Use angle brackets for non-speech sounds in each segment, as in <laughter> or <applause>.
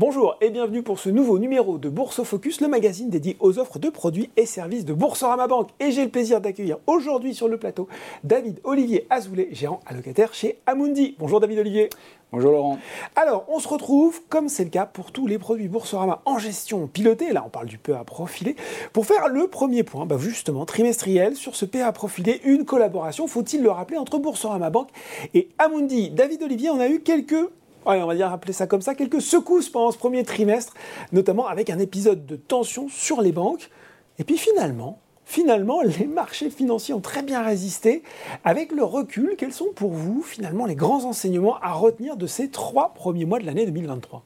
Bonjour et bienvenue pour ce nouveau numéro de Bourse Focus, le magazine dédié aux offres de produits et services de Boursorama Banque. Et j'ai le plaisir d'accueillir aujourd'hui sur le plateau David Olivier Azoulay, gérant allocataire chez Amundi. Bonjour David Olivier. Bonjour Laurent. Alors, on se retrouve, comme c'est le cas pour tous les produits Boursorama en gestion pilotée, là on parle du PA profilé, pour faire le premier point, bah justement trimestriel, sur ce PA profilé, une collaboration, faut-il le rappeler, entre Boursorama Banque et Amundi? David Olivier, on a eu quelques on va dire appeler ça comme ça, quelques secousses pendant ce premier trimestre, notamment avec un épisode de tension sur les banques. Et puis finalement, finalement, <laughs> les marchés financiers ont très bien résisté. Avec le recul, quels sont pour vous finalement les grands enseignements à retenir de ces trois premiers mois de l'année 2023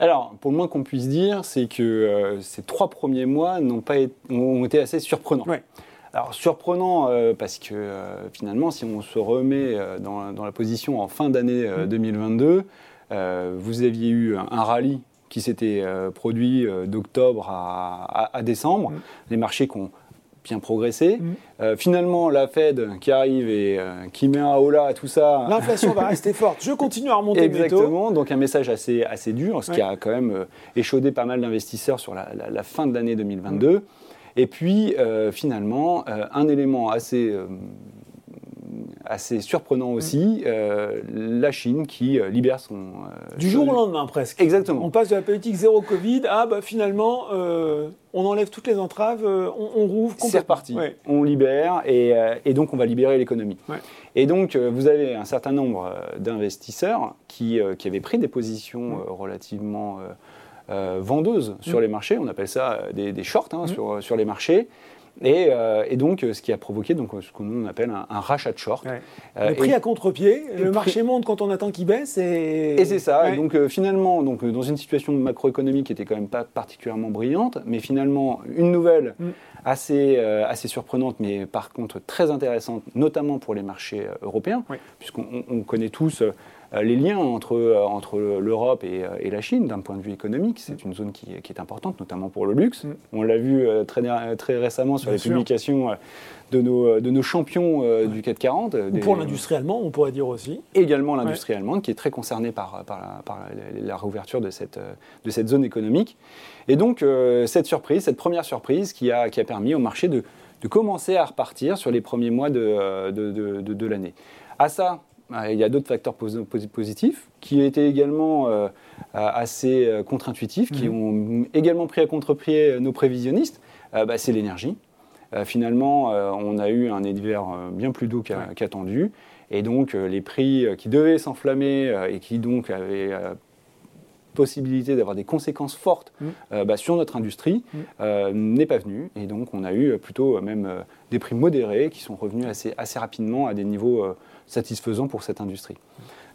alors, pour le moins qu'on puisse dire, c'est que euh, ces trois premiers mois n'ont pas été, ont été assez surprenants. Alors surprenant euh, parce que euh, finalement, si on se remet euh, dans, la position en fin d'année 2022, mmh. vous aviez eu un, rallye qui s'était produit d'octobre à, décembre, mmh. les marchés qui ont bien progressé. Mmh. finalement, la Fed qui arrive et qui met un holà à tout ça. L'inflation va rester <laughs> forte. Je continue à remonter Exactement. Donc un message assez, assez dur, ce qui a quand même échaudé pas mal d'investisseurs sur la, la, fin de l'année 2022. Et puis, euh, finalement, euh, un élément assez, euh, assez surprenant aussi, la Chine qui libère son... du jour au lendemain, presque. Exactement. On passe de la politique zéro Covid à, bah, finalement, on enlève toutes les entraves, on, rouvre complètement. C'est reparti. On libère et, et, donc on va libérer l'économie. Et donc, vous avez un certain nombre d'investisseurs qui, qui, avaient pris des positions relativement vendeuses sur mm. les marchés. On appelle ça euh, des, shorts hein, mm. sur, sur les marchés. Et, euh, et, donc, ce qui a provoqué donc, ce qu'on appelle un, rachat de short. le prix à contre-pied, le marché monte quand on attend qu'il baisse. Et, et c'est ça. donc, finalement, donc, dans une situation macroéconomique qui était quand même pas particulièrement brillante, mais finalement, une nouvelle mm. assez, assez surprenante, mais par contre très intéressante, notamment pour les marchés européens, puisqu'on connaît tous euh, les liens entre, euh, entre l'Europe euh, et, la Chine d'un point de vue économique. C'est une zone qui, est importante, notamment pour le luxe. Mm. On l'a vu très, très récemment sur les publications de nos, de nos champions du CAC 40. Ou pour l'industrie allemande, on pourrait dire aussi. Également l'industrie allemande, qui est très concernée par, par, la, réouverture de cette, de cette zone économique. Et donc, cette surprise, cette première surprise qui a, qui a permis au marché de, de commencer à repartir sur les premiers mois de, de, de, de l'année. À ça, il y a d'autres facteurs positifs qui étaient également euh, assez euh, contre-intuitifs, qui mhm. ont également pris à contre-pied euh, nos prévisionnistes. Bah, c'est l'énergie. finalement, on a eu un hiver bien plus doux qu'attendu. et donc, les prix qui devaient s'enflammer et qui donc avaient possibilité d'avoir des conséquences fortes mhm. bah, sur notre industrie mhm. n'est pas venu. Et donc, on a eu plutôt même des prix modérés qui sont revenus assez, assez rapidement à des niveaux satisfaisant pour cette industrie.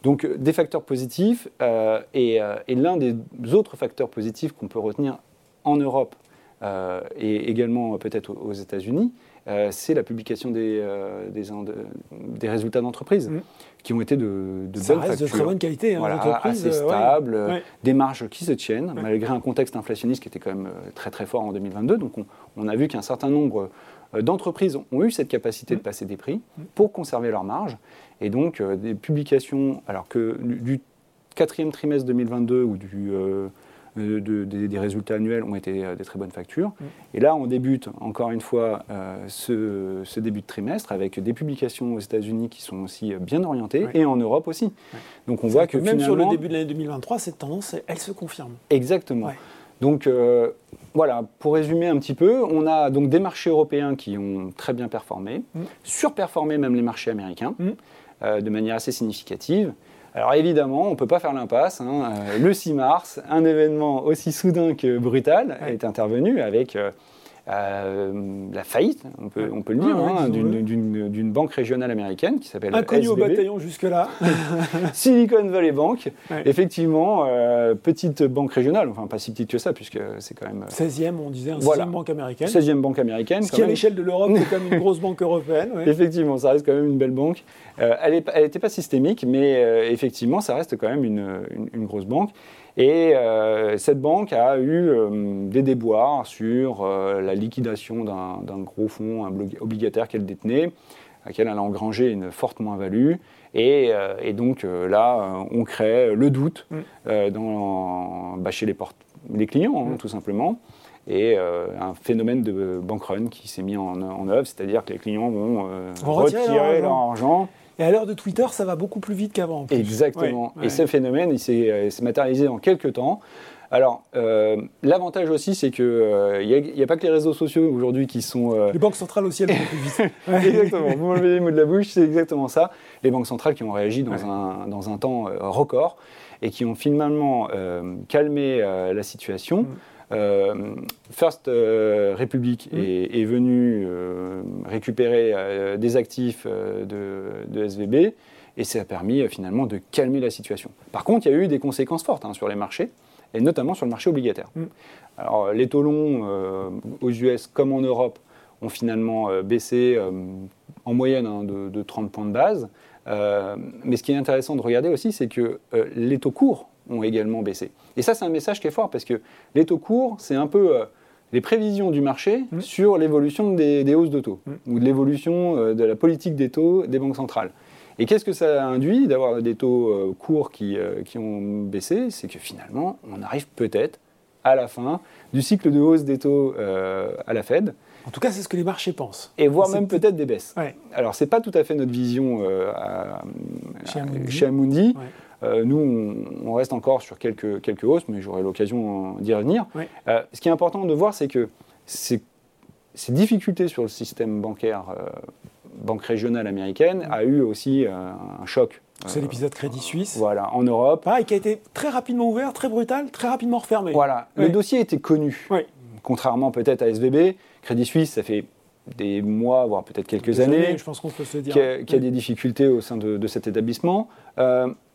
Donc euh, des facteurs positifs, euh, euh, et, l'un des autres facteurs positifs qu'on peut retenir en Europe et également peut-être aux, États-Unis, c'est la publication des, des, résultats d'entreprise. Mmh. qui ont été de, de Ça bonne reste de très bonne qualité. Hein, assez stable, des marges qui se tiennent, malgré un contexte inflationniste qui était quand même très très fort en 2022. Donc on, on a vu qu'un certain nombre d'entreprises ont eu cette capacité de mmh. passer des prix pour conserver leur marge. Et donc, euh, des publications, alors que du quatrième trimestre 2022 ou du, euh, des résultats annuels ont été des très bonnes factures. Mmh. Et là, on débute encore une fois ce, début de trimestre avec des publications aux États-Unis qui sont aussi bien orientées et en Europe aussi. Donc on voit que, même sur le début de l'année 2023, cette tendance, elle se confirme. Exactement. Donc euh, voilà, pour résumer un petit peu, on a donc des marchés européens qui ont très bien performé, mm. surperformé même les marchés américains mm. euh, de manière assez significative. Alors évidemment, on ne peut pas faire l'impasse. Hein. Euh, le 6 mars, un événement aussi soudain que brutal est intervenu avec euh, la faillite, on peut, on peut le dire, hein, d'une banque régionale américaine qui s'appelle Inconnu au bataillon jusque-là. <laughs> Silicon Valley Bank, effectivement, euh, petite banque régionale, enfin pas si petite que ça, puisque c'est quand même... 16e, euh, on disait, un 16e banque américaine. 16e banque américaine. Ce qui, à l'échelle de l'Europe, c'est quand même une <laughs> grosse banque européenne. Effectivement, ça reste quand même une belle banque. elle n'était pas systémique, mais effectivement, ça reste quand même une, une grosse banque. Et euh, cette banque a eu euh, des déboires sur euh, la liquidation d'un gros fonds obligataire qu'elle détenait. à laquelle elle a engrangé une forte moins-value. Et, donc là, on crée le doute mm. dans, bah, chez les, les clients, hein, mm. tout simplement et un phénomène de bank run qui s'est mis en, œuvre, c'est-à-dire que les clients vont, retirer, leur argent et à l'heure de Twitter, ça va beaucoup plus vite qu'avant. Exactement. Et ce phénomène, il s'est euh, matérialisé en quelques temps. Alors, euh, l'avantage aussi, c'est qu'il n'y euh, a, pas que les réseaux sociaux aujourd'hui qui sont. Les banques centrales aussi, elles vont plus vite. <laughs> exactement. Vous m'enlevez les mots de la bouche, c'est exactement ça. Les banques centrales qui ont réagi dans, un, dans un temps record et qui ont finalement calmé la situation. Mm. Euh, First euh, Republic est, venu euh, récupérer des actifs de, SVB et ça a permis finalement de calmer la situation. Par contre, il y a eu des conséquences fortes hein, sur les marchés et notamment sur le marché obligataire. Mm. Alors, les taux longs aux US comme en Europe ont finalement baissé en moyenne hein, de, de, 30 points de base. mais ce qui est intéressant de regarder aussi, c'est que les taux courts ont également baissé. Et ça, c'est un message qui est fort parce que les taux courts, c'est un peu euh, les prévisions du marché mmh. sur l'évolution des, hausses de taux mmh. ou de l'évolution euh, de la politique des taux des banques centrales. Et qu'est-ce que ça induit d'avoir des taux euh, courts qui, qui ont baissé? C'est que finalement, on arrive peut-être à la fin du cycle de hausse des taux à la Fed. En tout cas, c'est ce que les marchés pensent. Et voire même peut-être des baisses. Alors, ce n'est pas tout à fait notre vision chez Amundi. Euh, nous, on, reste encore sur quelques, quelques hausses, mais j'aurai l'occasion d'y revenir. Euh, ce qui est important de voir, c'est que ces, difficultés sur le système bancaire, euh, banque régionale américaine, a eu aussi un choc c'est l'épisode Crédit Suisse. Voilà, en Europe. et qui a été très rapidement ouvert, très brutal, très rapidement refermé. Voilà, le dossier était connu. Contrairement peut-être à SVB, Crédit Suisse, ça fait des mois, voire peut-être quelques années, je pense qu'on peut se dire. Qui a, a des difficultés au sein de, cet établissement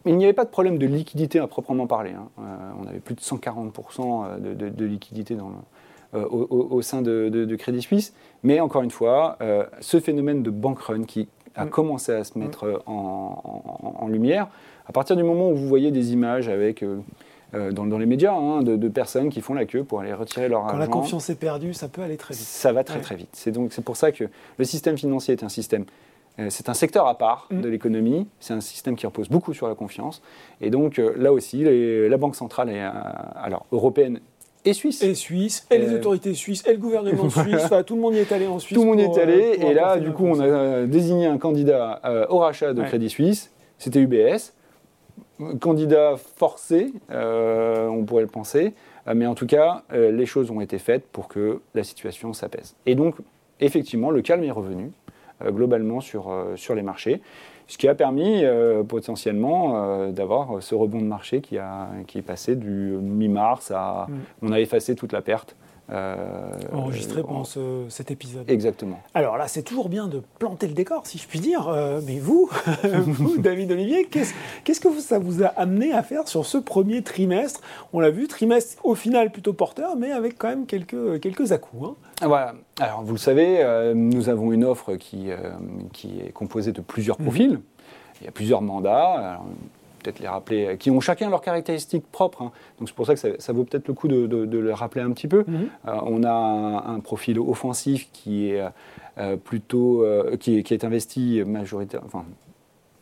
il n'y avait pas de problème de liquidité à proprement parler. Hein. Euh, on avait plus de 140% euh, de, liquidité euh, au, sein de, Crédit Suisse. Mais encore une fois, ce phénomène de bank run qui a mm. commencé à se mm. mettre en, lumière, à partir du moment où vous voyez des images avec... dans, les médias, hein, de, personnes qui font la queue pour aller retirer leur argent. Quand la confiance est perdue, ça peut aller très vite. Ça va très très vite. C'est donc c'est pour ça que le système financier est un système c'est un secteur à part mm. de l'économie, c'est un système qui repose beaucoup sur la confiance. Et donc euh, là aussi, la Banque centrale est, euh, alors, européenne et suisse. Et suisse, et les autorités suisses, et le gouvernement <laughs> suisse, tout le monde y est allé en Suisse. Tout le monde y est allé, et là, du coup, on a désigné un candidat au rachat de Crédit Suisse, c'était UBS. Candidat forcé, on pourrait le penser, mais en tout cas, les choses ont été faites pour que la situation s'apaise. Et donc, effectivement, le calme est revenu. Euh, globalement sur, euh, sur les marchés. Ce qui a permis euh, potentiellement d'avoir ce rebond de marché qui, a, qui est passé du mi-mars à. Mm. On a effacé toute la perte. Enregistré pendant cet épisode. Exactement. Alors là, c'est toujours bien de planter le décor, si je puis dire. mais vous, <laughs> vous, David Olivier, qu'est-ce que ça vous a amené à faire sur ce premier trimestre? On l'a vu, trimestre au final plutôt porteur, mais avec quand même quelques, quelques à-coups. Hein. Voilà. Alors, vous le savez, euh, nous avons une offre qui, euh, qui est composée de plusieurs mhm. profils. Il y a plusieurs mandats. Peut-être les rappeler, euh, qui ont chacun leurs caractéristiques propres. Hein. Donc c'est pour ça que ça, vaut peut-être le coup de, de, le rappeler un petit peu. Mhm. on a un, profil offensif qui est plutôt, qui, est, qui, est, investi majoritairement, enfin,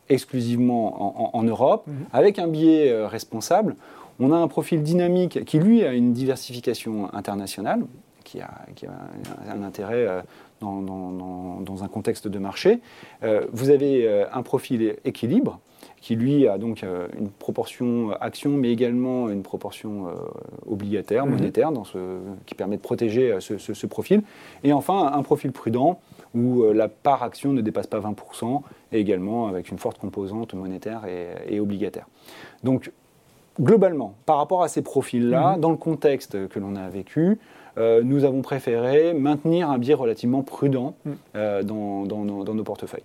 exclusivement en, Europe, mhm. avec un biais responsable. On a un profil dynamique qui, lui, a une diversification internationale qui a, un, intérêt euh, dans, un contexte de marché. Euh, vous avez euh, un profil équilibre qui lui a donc une proportion action, mais également une proportion obligataire, mhm. monétaire, dans ce, qui permet de protéger ce, profil. Et enfin, un profil prudent, où la part action ne dépasse pas 20%, et également avec une forte composante monétaire et, obligataire. Donc, globalement, par rapport à ces profils-là, mhm. dans le contexte que l'on a vécu, euh, nous avons préféré maintenir un biais relativement prudent mm. euh, dans, nos, portefeuilles.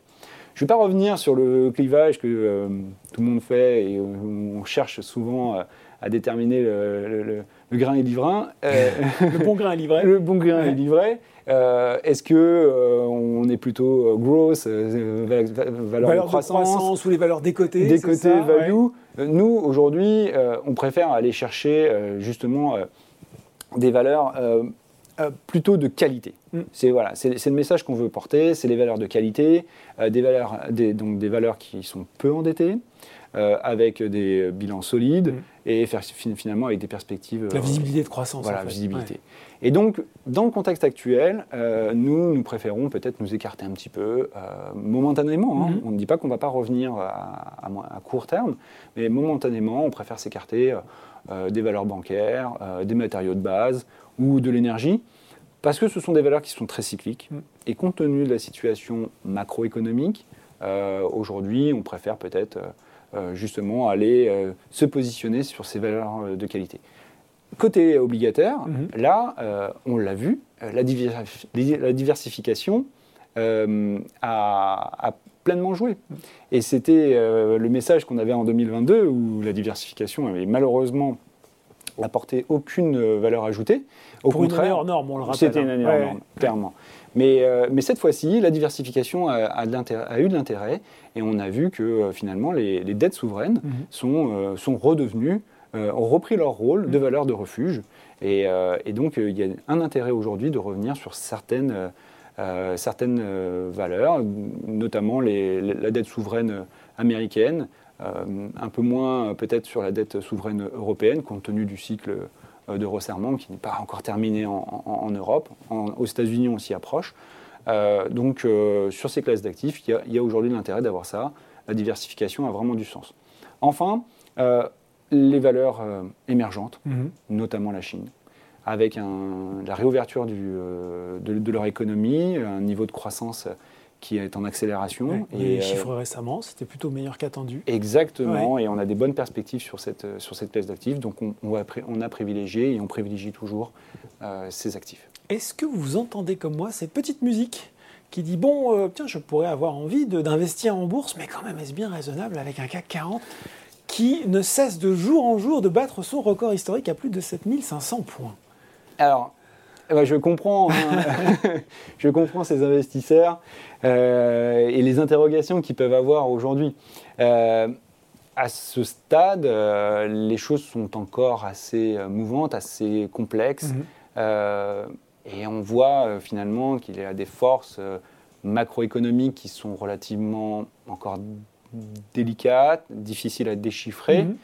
Je ne vais pas revenir sur le clivage que euh, tout le monde fait et on cherche souvent à déterminer le, <laughs> grain et l'ivrain. le bon grain et l'ivraie. Le bon grain et l'ivraie. Est-ce que on est plutôt gross, valeur, de croissance, ou les valeurs décotées Décotées, value. Nous, aujourd'hui, on préfère aller chercher justement des valeurs euh, plutôt de qualité. Mm. C'est voilà, c'est le message qu'on veut porter, c'est les valeurs de qualité, des valeurs, des, donc des valeurs qui sont peu endettées, avec des bilans solides mm. et finalement avec des perspectives. La visibilité de croissance. Voilà, visibilité. Et donc, dans le contexte actuel, nous, nous préférons peut-être nous écarter un petit peu, momentanément. Hein. Mm-hmm. On ne dit pas qu'on ne va pas revenir à, à, court terme, mais momentanément, on préfère s'écarter euh, des valeurs bancaires, euh, des matériaux de base ou de l'énergie, parce que ce sont des valeurs qui sont très cycliques. Mm. Et compte tenu de la situation macroéconomique, euh, aujourd'hui, on préfère peut-être justement aller se positionner sur ces valeurs de qualité. Côté obligataire, mm-hmm. là, on l'a vu, la, diversification a, pleinement joué. Et c'était euh, le message qu'on avait en 2022 où la diversification avait malheureusement apporté aucune euh, valeur ajoutée. Au Pour contraire, une année norme, on le rappelle. C'était une hein. année norme, clairement. Mais, euh, mais, cette fois-ci, la diversification a, a, eu de l'intérêt et on a vu que finalement les, dettes souveraines mhm. sont, sont redevenues, ont repris leur rôle de mhm. valeur de refuge. Et, et donc il y a un intérêt aujourd'hui de revenir sur certaines euh, certaines euh, valeurs, notamment la dette souveraine américaine, euh, un peu moins peut-être sur la dette souveraine européenne, compte tenu du cycle de resserrement qui n'est pas encore terminé en, Europe. aux États-Unis, on s'y approche. donc, sur ces classes d'actifs, il y a, aujourd'hui l'intérêt d'avoir ça. La diversification a vraiment du sens. Enfin, les valeurs émergentes, mm-hmm. notamment la Chine avec la réouverture euh, de, leur économie, un niveau de croissance qui est en accélération. et les euh, chiffres récemment, c'était plutôt meilleur qu'attendu. Exactement, et on a des bonnes perspectives sur cette, sur cette classe d'actifs, donc on, on, a privilégié et on privilégie toujours euh, ces actifs. Est-ce que vous entendez comme moi cette petite musique qui dit bon, tiens, je pourrais avoir envie d'investir en bourse, mais quand même, est-ce bien raisonnable avec un CAC 40 qui ne cesse de jour en jour de battre son record historique à plus de 7500 points? Alors, eh ben, je comprends, hein. <laughs> je comprends ces investisseurs euh, et les interrogations qu'ils peuvent avoir aujourd'hui. Euh, à ce stade, euh, les choses sont encore assez mouvantes, assez complexes, mhm. et on voit finalement qu'il y a des forces macroéconomiques qui sont relativement encore délicates, difficiles à déchiffrer. Mhm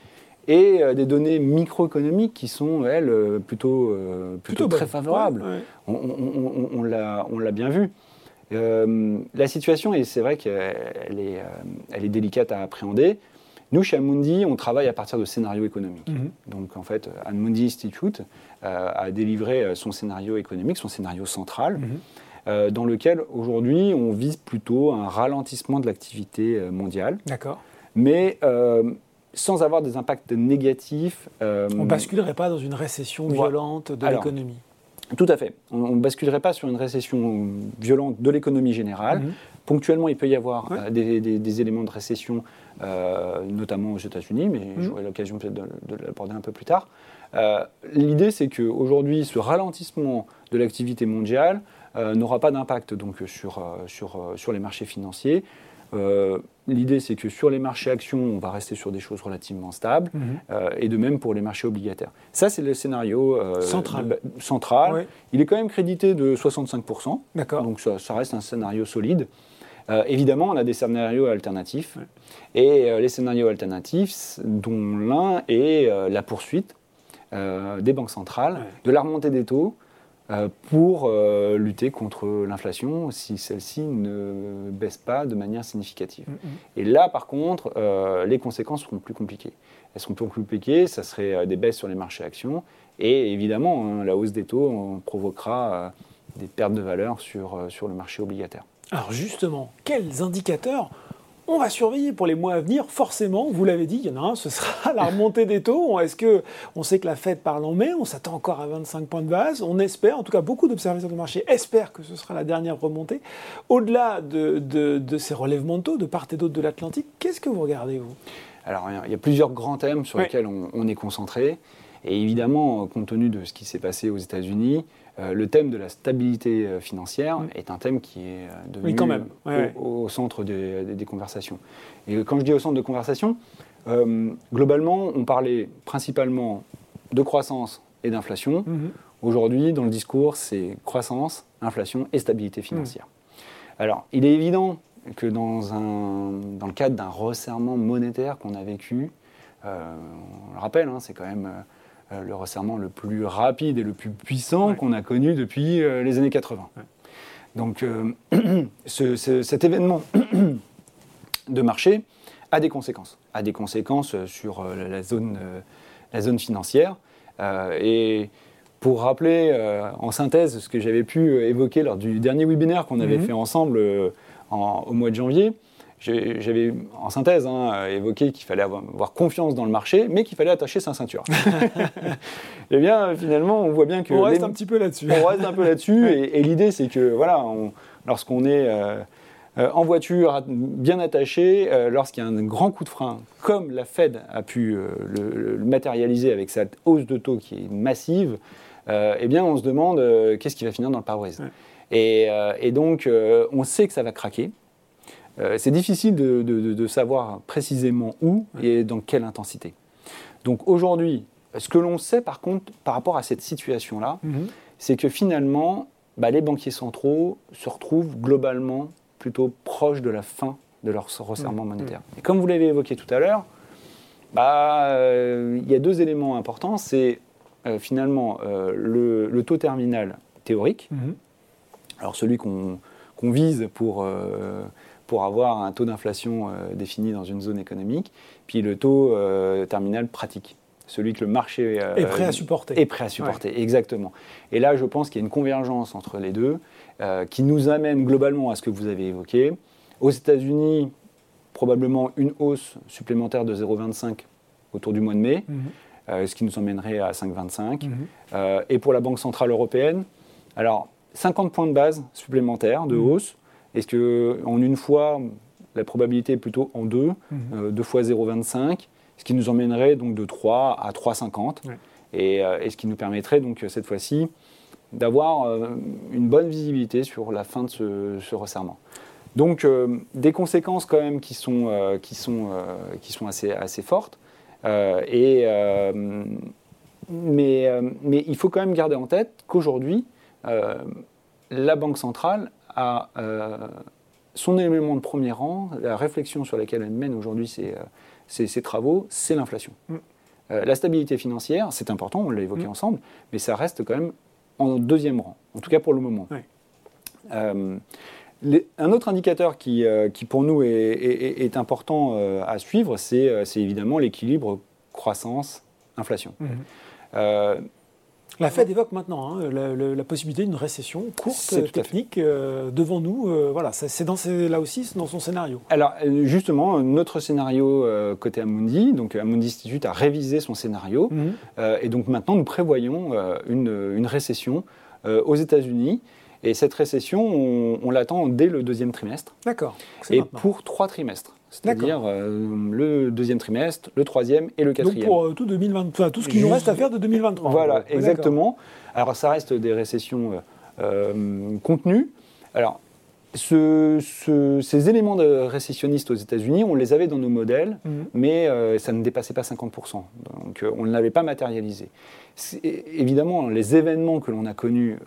et euh, des données microéconomiques qui sont, elles, euh, plutôt, euh, plutôt, très favorables. On, on, l'a bien vu. la situation, et c'est vrai qu'elle est, elle est délicate à appréhender. Nous, chez Amundi, on travaille à partir de scénarios économiques. Mhm. Donc, en fait, Amundi Institute a délivré son scénario économique, son scénario central, mhm. dans lequel, aujourd'hui, on vise plutôt un ralentissement de l'activité mondiale. D'accord. Mais sans avoir des impacts négatifs. Euh, on ne basculerait pas dans une récession violente de l'économie Tout à fait. On ne basculerait pas sur une récession violente de l'économie générale. Mhm. Ponctuellement, il peut y avoir euh, des, éléments de récession, euh, notamment aux États-Unis, mais mhm. j'aurai l'occasion peut-être de, l'aborder un peu plus tard. L'idée, c'est qu'aujourd'hui, ce ralentissement de l'activité mondiale n'aura pas d'impact donc sur, sur, sur les marchés financiers. Euh, l'idée, c'est que sur les marchés actions, on va rester sur des choses relativement stables, mhm. euh, et de même pour les marchés obligataires. Ça, c'est le scénario euh, central. central. Il est quand même crédité de 65%. D'accord. Donc ça, reste un scénario solide. évidemment, on a des scénarios alternatifs. Et les scénarios alternatifs, dont l'un est la poursuite des banques centrales, de la remontée des taux, euh, pour euh, lutter contre l'inflation si celle-ci ne baisse pas de manière significative. Mm, mm. Et là, par contre, euh, les conséquences seront plus compliquées. Elles seront plus compliquées, ça serait des baisses sur les marchés actions, et évidemment, hein, la hausse des taux provoquera des pertes de valeur sur, sur le marché obligataire. Alors justement, quels indicateurs on va surveiller pour les mois à venir, forcément, vous l'avez dit, il y en a un, ce sera <laughs> la remontée des taux. Est-ce que on sait que la Fed parle en mai, on s'attend encore à 25 points de base, on espère, en tout cas beaucoup d'observateurs de marché espèrent que ce sera la dernière remontée. Au-delà de, ces relèvements de taux de part et d'autre de l'Atlantique, qu'est-ce que vous regardez, vous? Alors, il y a plusieurs grands thèmes sur lesquels on, est concentré. Et évidemment, compte tenu de ce qui s'est passé aux États-Unis, euh, le thème de la stabilité euh, financière est un thème qui est euh, devenu quand même. Au, centre des, conversations. Et quand je dis au centre de conversation, globalement, on parlait principalement de croissance et d'inflation. Mhm. Aujourd'hui, dans le discours, c'est croissance, inflation et stabilité financière. Alors, il est évident que dans, un, dans le cadre d'un resserrement monétaire qu'on a vécu, on le rappelle, hein, c'est quand même euh, le resserrement le plus rapide et le plus puissant qu'on a connu depuis euh, les années 80. Donc <clears throat> cet événement <clears throat> de marché a des conséquences, a des conséquences sur la zone, la zone financière. et pour rappeler en synthèse ce que j'avais pu évoquer lors du dernier webinaire qu'on avait mhm. fait ensemble au mois de janvier, j'avais en synthèse hein, évoqué qu'il fallait avoir, confiance dans le marché, mais qu'il fallait attacher sa ceinture. <laughs> <laughs> eh bien, finalement, on voit bien que. On reste un petit peu là-dessus. On reste un peu là-dessus. <laughs> et, l'idée, c'est que, voilà, lorsqu'on est euh, euh, en voiture, bien attaché, euh, lorsqu'il y a un grand coup de frein, comme la Fed a pu le, matérialiser avec cette hausse de taux qui est massive, eh bien, on se demande qu'est-ce qui va finir dans le pare-brise. Et, et, donc, on sait que ça va craquer. Euh, c'est difficile de, savoir précisément où et dans quelle intensité. Donc aujourd'hui, ce que l'on sait par contre par rapport à cette situation-là, mhm. c'est que finalement, bah, les banquiers centraux se retrouvent globalement plutôt proches de la fin de leur resserrement mhm. monétaire. Et comme vous l'avez évoqué tout à l'heure, bah, euh, il y a deux éléments importants. C'est euh, finalement le, taux terminal théorique, mhm. alors celui qu'on vise pour pour avoir un taux d'inflation euh, défini dans une zone économique, puis le taux euh, terminal pratique celui que le marché euh, est prêt à supporter. Est prêt à supporter, exactement. Et là, je pense qu'il y a une convergence entre les deux qui nous amène globalement à ce que vous avez évoqué. Aux États-Unis, probablement une hausse supplémentaire de 0,25 autour du mois de mai, mhm. ce qui nous emmènerait à 5,25. Mhm. et pour la Banque Centrale Européenne, alors 50 points de base supplémentaires de mhm. hausse. Est-ce qu'en une fois, la probabilité est plutôt en deux, mhm. euh, deux fois 0,25, ce qui nous emmènerait donc de 3 à 3,50, euh, et, ce qui nous permettrait donc cette fois-ci d'avoir euh, une bonne visibilité sur la fin de ce, resserrement. Donc des conséquences quand même qui sont, qui sont, qui sont assez, assez fortes. et, mais, mais il faut quand même garder en tête qu'aujourd'hui, la Banque centrale à euh, son élément de premier rang, la réflexion sur laquelle elle mène aujourd'hui ses, euh, travaux, c'est l'inflation. Mm. Euh, la stabilité financière, c'est important, on l'a évoqué mm. ensemble, mais ça reste quand même en deuxième rang, en tout cas pour le moment. un autre indicateur qui, qui pour nous est, important à suivre, c'est évidemment l'équilibre croissance-inflation. Mm. La Fed évoque maintenant hein, la, possibilité d'une récession courte, technique, euh, devant nous. Euh, voilà, c'est dans là aussi dans son scénario. Alors euh, justement, notre scénario côté Amundi, donc Amundi Institute a révisé son scénario, mhm. et donc maintenant nous prévoyons une, une, récession aux États-Unis. Et cette récession, on, l'attend dès le deuxième trimestre. D'accord. Et pour trois trimestres. C'est-à-dire euh, le deuxième trimestre, le troisième et le quatrième. Donc pour euh, tout, 2020, tout ce qui nous reste à faire de 2023. Voilà, exactement. Alors ça reste des récessions euh, contenues. Alors ces éléments de récessionnistes aux États-Unis, on les avait dans nos modèles, mhm. mais ça ne dépassait pas 50%. Donc on ne l'avait pas matérialisé. Évidemment, les événements que l'on a connus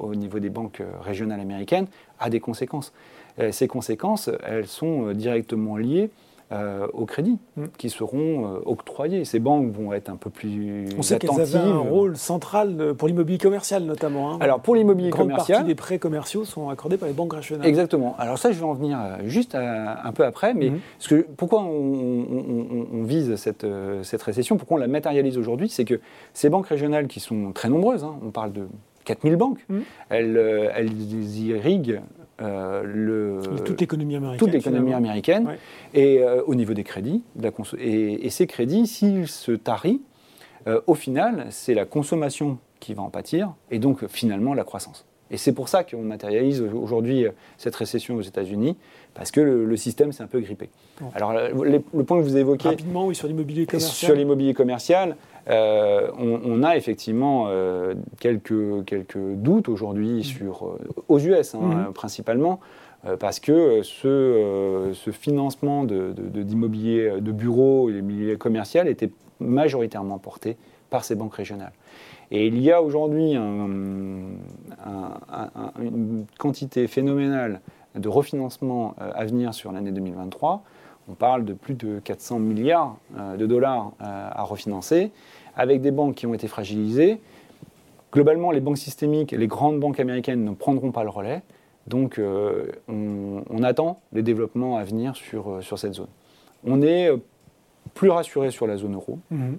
au niveau des banques régionales américaines a des conséquences. Euh, ces conséquences, elles sont euh, directement liées euh, aux crédits mm. qui seront octroyés. Ces banques vont être un peu plus On sait qu'elles avaient un rôle central pour l'immobilier commercial notamment. Hein. Alors pour l'immobilier commercial, partie des prêts commerciaux sont accordés par les banques régionales. Exactement. Alors ça, je vais en venir juste un peu après, mais mm. que, pourquoi on, vise cette, cette, récession, pourquoi on la matérialise aujourd'hui, c'est que ces banques régionales qui sont très nombreuses, hein, on parle de 4000 banques, mm. elles, elles irriguent euh, le, toute l'économie américaine. Toute l'économie américaine. Et euh, au niveau des crédits. la et, ces crédits, s'ils se tarient, euh, au final, c'est la consommation qui va en pâtir, et donc finalement la croissance. Et c'est pour ça qu'on matérialise aujourd'hui cette récession aux États-Unis, parce que le, système s'est un peu grippé. Alors, le, point que vous évoquez. Rapidement, oui, sur l'immobilier commercial. Sur l'immobilier commercial, euh, on, a effectivement euh, quelques, quelques doutes aujourd'hui mmh. sur, euh, aux US hein, mmh. principalement, parce que ce, ce financement d'immobilier de, de, de bureaux et d'immobilier commercial était majoritairement porté par ces banques régionales. Et il y a aujourd'hui une quantité phénoménale de refinancement à venir sur l'année 2023. On parle de plus de 400 milliards euh, de dollars euh, à refinancer, avec des banques qui ont été fragilisées. Globalement, les banques systémiques, les grandes banques américaines ne prendront pas le relais. Donc, on, attend les développements à venir sur, sur cette zone. On est plus rassuré sur la zone euro mmh.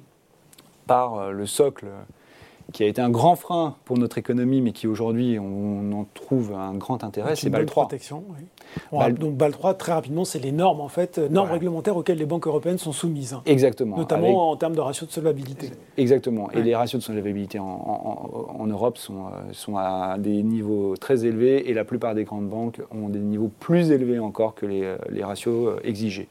par le socle qui a été un grand frein pour notre économie, mais qui aujourd'hui, on en trouve un grand intérêt, c'est BAL 3. Protection, oui. Donc BAL 3, très rapidement, c'est les normes, en fait, normes réglementaires auxquelles les banques européennes sont soumises. Hein. Exactement. Notamment en termes de ratio de solvabilité. Exactement. Et les ratios de solvabilité en, Europe sont, euh, sont, à des niveaux très élevés, et la plupart des grandes banques ont des niveaux plus élevés encore que les, euh, les ratios euh, exigés.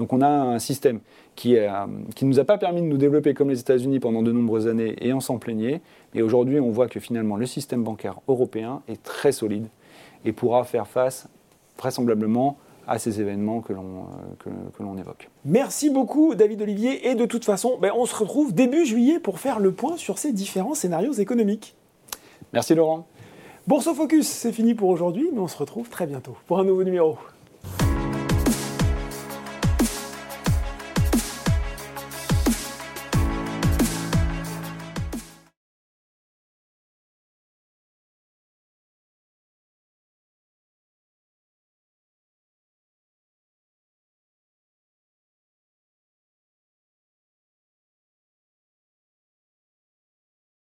Donc on a un système qui ne qui nous a pas permis de nous développer comme les États-Unis pendant de nombreuses années et on s'en plaignait. Et aujourd'hui, on voit que finalement le système bancaire européen est très solide et pourra faire face vraisemblablement à ces événements que l'on que, l'on évoque. Merci beaucoup David Olivier et de toute façon, ben, on se retrouve début juillet pour faire le point sur ces différents scénarios économiques. Merci Laurent. Bourse Focus, c'est fini pour aujourd'hui, mais on se retrouve très bientôt pour un nouveau numéro.